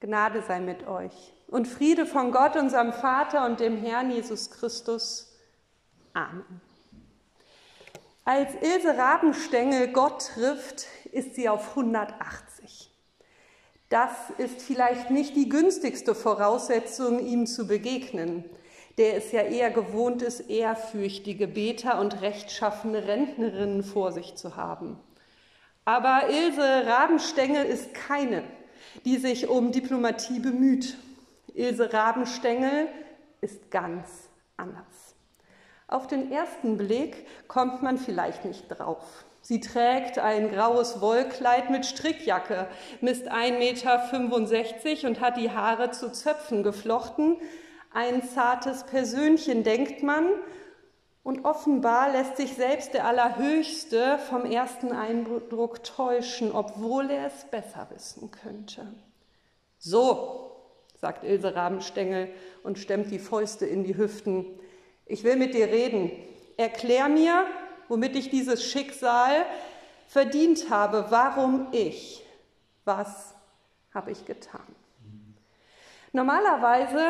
Gnade sei mit euch und Friede von Gott, unserem Vater und dem Herrn Jesus Christus. Amen. Als Ilse Rabenstengel Gott trifft, ist sie auf 180. Das ist vielleicht nicht die günstigste Voraussetzung, ihm zu begegnen, der es ja eher gewohnt ist, ehrfürchtige Beter und rechtschaffene Rentnerinnen vor sich zu haben. Aber Ilse Rabenstengel ist keine die sich um Diplomatie bemüht. Ilse Rabenstengel ist ganz anders. Auf den ersten Blick kommt man vielleicht nicht drauf. Sie trägt ein graues Wollkleid mit Strickjacke, misst 1,65 Meter und hat die Haare zu Zöpfen geflochten. Ein zartes Persönchen, denkt man, und offenbar lässt sich selbst der Allerhöchste vom ersten Eindruck täuschen, obwohl er es besser wissen könnte. So, sagt Ilse Rabenstengel und stemmt die Fäuste in die Hüften. Ich will mit dir reden. Erklär mir, womit ich dieses Schicksal verdient habe. Warum ich? Was habe ich getan? Normalerweise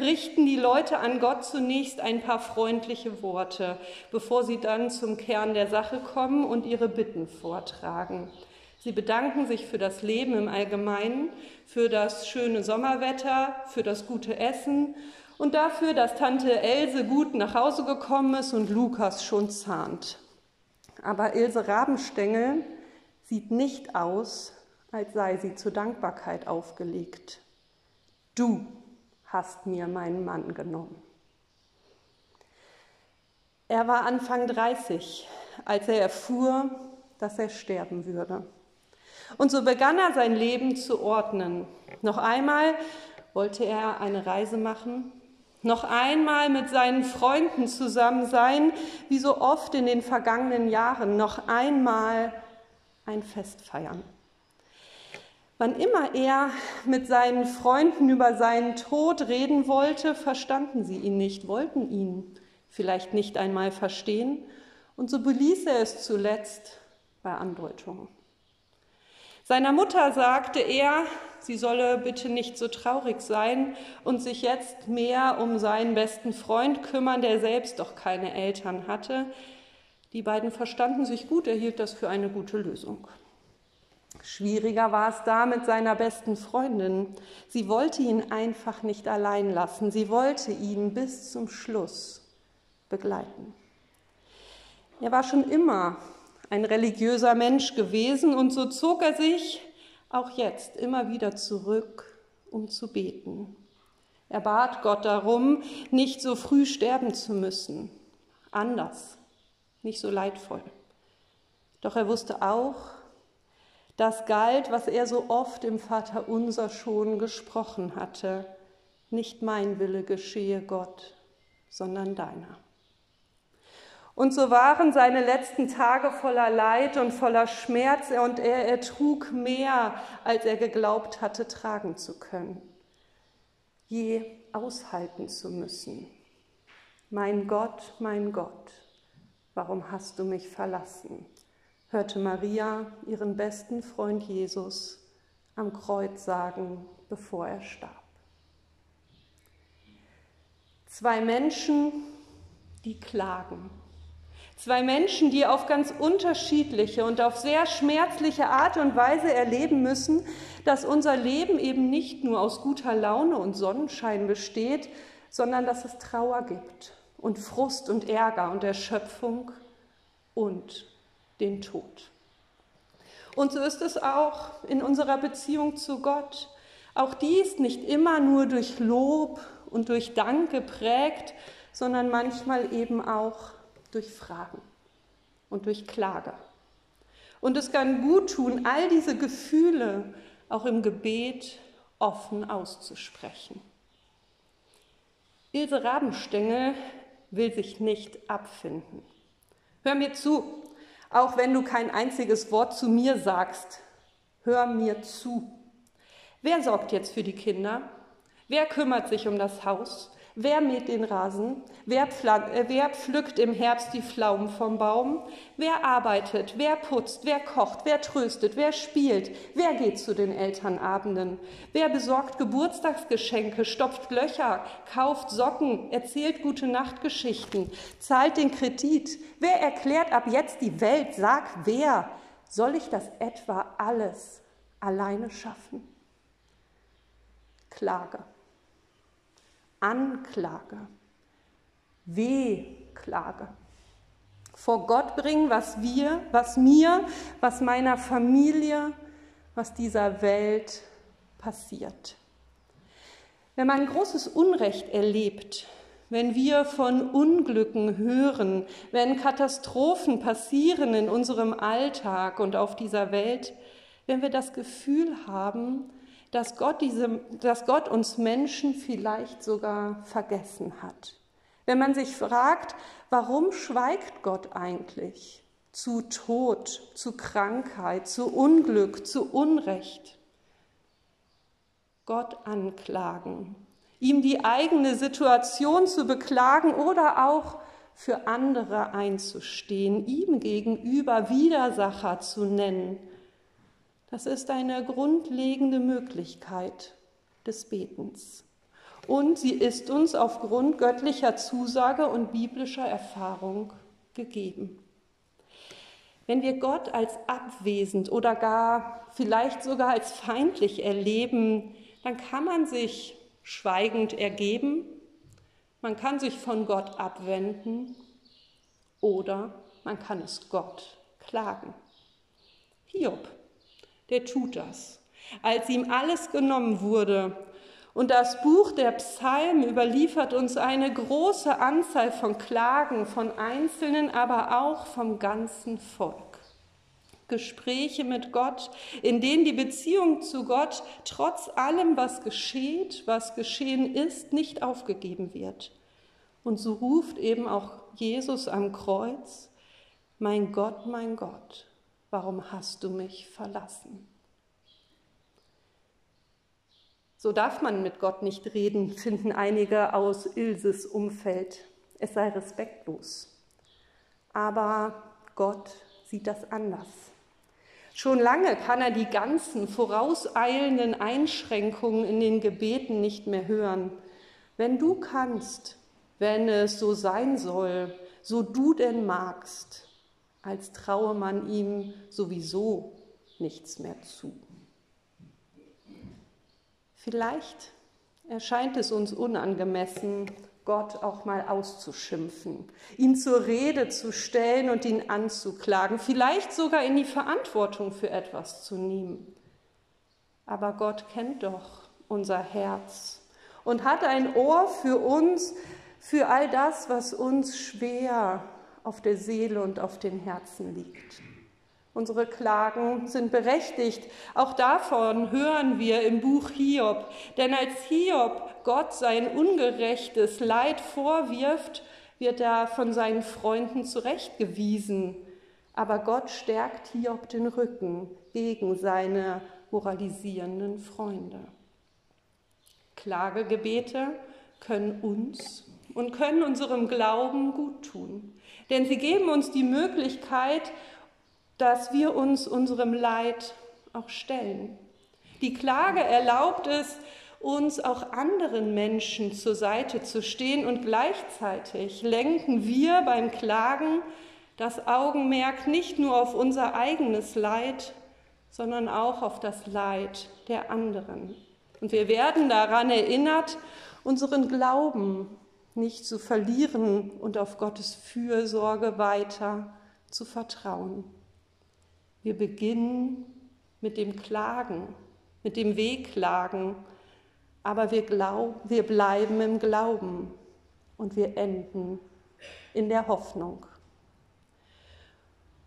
richten die Leute an Gott zunächst ein paar freundliche Worte, bevor sie dann zum Kern der Sache kommen und ihre Bitten vortragen. Sie bedanken sich für das Leben im Allgemeinen, für das schöne Sommerwetter, für das gute Essen und dafür, dass Tante Else gut nach Hause gekommen ist und Lukas schon zahnt. Aber Ilse Rabenstengel sieht nicht aus, als sei sie zur Dankbarkeit aufgelegt. Du hast mir meinen Mann genommen. Er war Anfang 30, als er erfuhr, dass er sterben würde. Und so begann er sein Leben zu ordnen. Noch einmal wollte er eine Reise machen, noch einmal mit seinen Freunden zusammen sein, wie so oft in den vergangenen Jahren, noch einmal ein Fest feiern. Wann immer er mit seinen Freunden über seinen Tod reden wollte, verstanden sie ihn nicht, wollten ihn vielleicht nicht einmal verstehen, und so beließ er es zuletzt bei Andeutungen. Seiner Mutter sagte er, sie solle bitte nicht so traurig sein und sich jetzt mehr um seinen besten Freund kümmern, der selbst doch keine Eltern hatte. Die beiden verstanden sich gut, er hielt das für eine gute Lösung. Schwieriger war es da mit seiner besten Freundin. Sie wollte ihn einfach nicht allein lassen. Sie wollte ihn bis zum Schluss begleiten. Er war schon immer ein religiöser Mensch gewesen und so zog er sich auch jetzt immer wieder zurück, um zu beten. Er bat Gott darum, nicht so früh sterben zu müssen, anders, nicht so leidvoll. Doch er wusste auch, das galt, was er so oft im Vater unser schon gesprochen hatte. Nicht mein Wille geschehe, Gott, sondern deiner. Und so waren seine letzten Tage voller Leid und voller Schmerz und er ertrug mehr, als er geglaubt hatte tragen zu können, je aushalten zu müssen. Mein Gott, mein Gott, warum hast du mich verlassen? Hörte Maria ihren besten Freund Jesus am Kreuz sagen, bevor er starb. Zwei Menschen, die klagen. Zwei Menschen, die auf ganz unterschiedliche und auf sehr schmerzliche Art und Weise erleben müssen, dass unser Leben eben nicht nur aus guter Laune und Sonnenschein besteht, sondern dass es Trauer gibt und Frust und Ärger und Erschöpfung und den Tod. Und so ist es auch in unserer Beziehung zu Gott. Auch die ist nicht immer nur durch Lob und durch Dank geprägt, sondern manchmal eben auch durch Fragen und durch Klage. Und es kann gut tun, all diese Gefühle auch im Gebet offen auszusprechen. Ilse Rabenstengel will sich nicht abfinden. Hör mir zu, auch wenn du kein einziges Wort zu mir sagst. Hör mir zu. Wer sorgt jetzt für die Kinder? Wer kümmert sich um das Haus? Wer mäht den Rasen? Wer, äh, wer, pflückt im Herbst die Pflaumen vom Baum? Wer arbeitet? Wer putzt? Wer kocht? Wer tröstet? Wer spielt? Wer geht zu den Elternabenden? Wer besorgt Geburtstagsgeschenke, stopft Löcher, kauft Socken, erzählt gute Nachtgeschichten, zahlt den Kredit? Wer erklärt ab jetzt die Welt? Sag wer? Soll ich das etwa alles alleine schaffen? Klage. Anklage, Wehklage. Vor Gott bringen, was wir, was mir, was meiner Familie, was dieser Welt passiert. Wenn man großes Unrecht erlebt, wenn wir von Unglücken hören, wenn Katastrophen passieren in unserem Alltag und auf dieser Welt, wenn wir das Gefühl haben, dass Gott, diese, dass Gott uns Menschen vielleicht sogar vergessen hat. Wenn man sich fragt, warum schweigt Gott eigentlich zu Tod, zu Krankheit, zu Unglück, zu Unrecht? Gott anklagen, ihm die eigene Situation zu beklagen oder auch für andere einzustehen, ihm gegenüber Widersacher zu nennen das ist eine grundlegende Möglichkeit des Betens. Und sie ist uns aufgrund göttlicher Zusage und biblischer Erfahrung gegeben. Wenn wir Gott als abwesend oder gar vielleicht sogar als feindlich erleben, dann kann man sich schweigend ergeben, man kann sich von Gott abwenden oder man kann es Gott klagen. Hiob der tut das. Als ihm alles genommen wurde, und das Buch der Psalmen überliefert uns eine große Anzahl von Klagen von Einzelnen, aber auch vom ganzen Volk. Gespräche mit Gott, in denen die Beziehung zu Gott trotz allem, was geschieht, was geschehen ist, nicht aufgegeben wird. Und so ruft eben auch Jesus am Kreuz, mein Gott, mein Gott, warum hast du mich verlassen? So darf man mit Gott nicht reden, finden einige aus Ilses Umfeld. Es sei respektlos. Aber Gott sieht das anders. Schon lange kann er die ganzen vorauseilenden Einschränkungen in den Gebeten nicht mehr hören. Wenn du kannst, wenn es so sein soll, so du denn magst, als traue man ihm sowieso nichts mehr zu. Vielleicht erscheint es uns unangemessen, Gott auch mal auszuschimpfen, ihn zur Rede zu stellen und ihn anzuklagen, vielleicht sogar in die Verantwortung für etwas zu nehmen. Aber Gott kennt doch unser Herz und hat ein Ohr für uns, für all das, was uns schwer auf der Seele und auf den Herzen liegt. Unsere Klagen sind berechtigt. Auch davon hören wir im Buch Hiob. Denn als Hiob Gott sein ungerechtes Leid vorwirft, wird er von seinen Freunden zurechtgewiesen. Aber Gott stärkt Hiob den Rücken gegen seine moralisierenden Freunde. Klagegebete können uns und können unserem Glauben gut tun. Denn sie geben uns die Möglichkeit, dass wir uns unserem Leid auch stellen. Die Klage erlaubt es, uns auch anderen Menschen zur Seite zu stehen und gleichzeitig lenken wir beim Klagen das Augenmerk nicht nur auf unser eigenes Leid, sondern auch auf das Leid der anderen. Und wir werden daran erinnert, unseren Glauben nicht zu verlieren und auf Gottes Fürsorge weiter zu vertrauen. Wir beginnen mit dem Klagen, mit dem Wehklagen, aber wir, glaub, wir bleiben im Glauben und wir enden in der Hoffnung.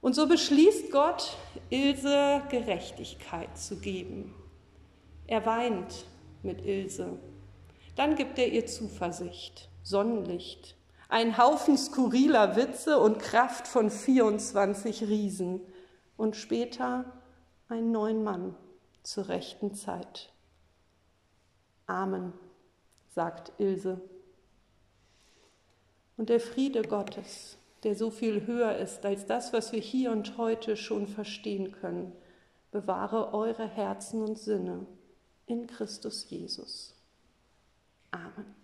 Und so beschließt Gott, Ilse Gerechtigkeit zu geben. Er weint mit Ilse. Dann gibt er ihr Zuversicht, Sonnenlicht, ein Haufen skurriler Witze und Kraft von 24 Riesen und später einen neuen Mann zur rechten Zeit. Amen, sagt Ilse Und der Friede Gottes, der so viel höher ist als das, was wir hier und heute schon verstehen können, bewahre eure Herzen und Sinne in Christus Jesus. Amen.